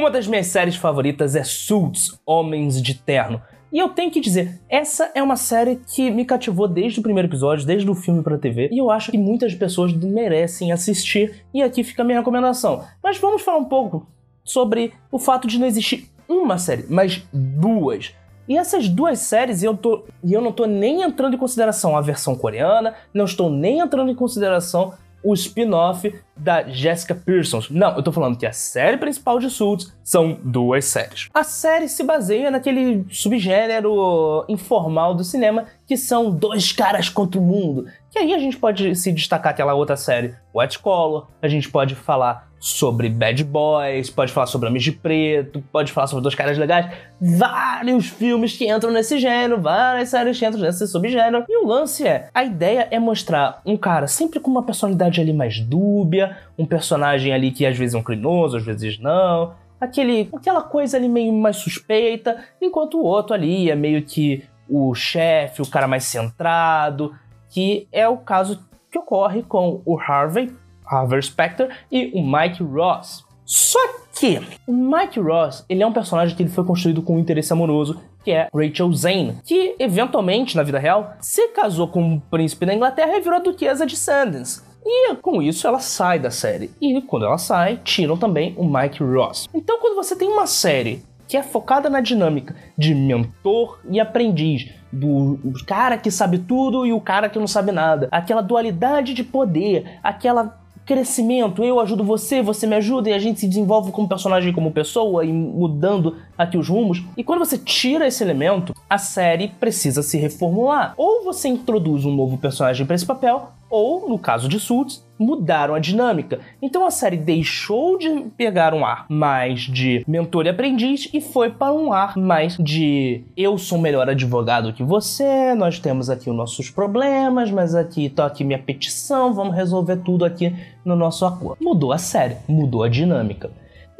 Uma das minhas séries favoritas é Suits, Homens de Terno. E eu tenho que dizer, essa é uma série que me cativou desde o primeiro episódio, desde o filme pra TV, e eu acho que muitas pessoas merecem assistir, e aqui fica a minha recomendação. Mas vamos falar um pouco sobre o fato de não existir uma série, mas duas. E essas duas séries, eu, tô, eu não tô nem entrando em consideração a versão coreana, não estou nem entrando em consideração o spin-off da Jessica Pearson. Não, eu tô falando que a série principal de Suits são duas séries. A série se baseia naquele subgênero informal do cinema que são dois caras contra o mundo. Que aí a gente pode se destacar aquela outra série, White Collar, a gente pode falar sobre Bad Boys, pode falar sobre Homens de Preto, pode falar sobre Dois Caras Legais. Vários filmes que entram nesse gênero, várias séries que entram nesse subgênero. E o lance é, a ideia é mostrar um cara sempre com uma personalidade ali mais dúbia, um personagem ali que às vezes é um criminoso, às vezes não. Aquele, aquela coisa ali meio mais suspeita, enquanto o outro ali é meio que o chefe, o cara mais centrado, que é o caso que ocorre com o Harvey Harvey Specter e o Mike Ross. Só que o Mike Ross, ele é um personagem que ele foi construído com um interesse amoroso, que é Rachel Zane, que eventualmente, na vida real, se casou com um príncipe da Inglaterra e virou a duquesa de Sandens. E com isso ela sai da série. E quando ela sai, tiram também o Mike Ross. Então quando você tem uma série que é focada na dinâmica de mentor e aprendiz, do cara que sabe tudo e o cara que não sabe nada, aquela dualidade de poder, aquela crescimento, eu ajudo você, você me ajuda e a gente se desenvolve como personagem, como pessoa e mudando aqui os rumos. E quando você tira esse elemento, a série precisa se reformular. Ou você introduz um novo personagem para esse papel, ou, no caso de Suits, mudaram a dinâmica. Então a série deixou de pegar um ar mais de mentor e aprendiz e foi para um ar mais de eu sou melhor advogado que você, nós temos aqui os nossos problemas, mas aqui tá aqui minha petição, vamos resolver tudo aqui no nosso acordo. Mudou a série, mudou a dinâmica.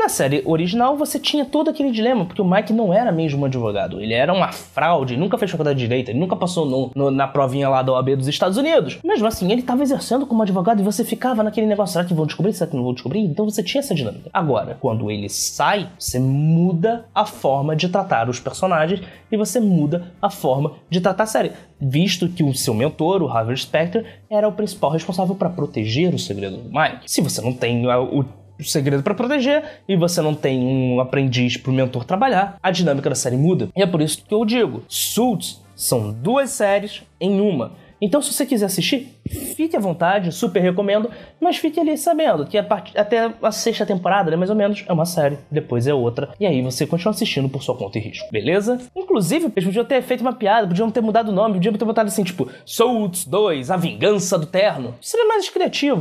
Na série original, você tinha todo aquele dilema, porque o Mike não era mesmo um advogado. Ele era uma fraude, nunca fez faculdade de direito, ele nunca passou no, no, na provinha lá da OAB dos Estados Unidos. Mesmo assim, ele estava exercendo como advogado e você ficava naquele negócio: será que vão descobrir? Será que não vão descobrir? Então você tinha essa dinâmica. Agora, quando ele sai, você muda a forma de tratar os personagens e você muda a forma de tratar a série. Visto que o seu mentor, o Harvey Specter, era o principal responsável para proteger o segredo do Mike. Se você não tem o segredo para proteger e você não tem um aprendiz pro mentor trabalhar, a dinâmica da série muda. E é por isso que eu digo, Suits são duas séries em uma. Então, se você quiser assistir, fique à vontade, super recomendo, mas fique ali sabendo que a part... até a sexta temporada, né, mais ou menos, é uma série, depois é outra, e aí você continua assistindo por sua conta e risco, beleza? Inclusive, eles podiam ter feito uma piada, podiam ter mudado o nome, podiam ter botado assim, tipo, Suits 2, A Vingança do Terno. Seria mais criativo.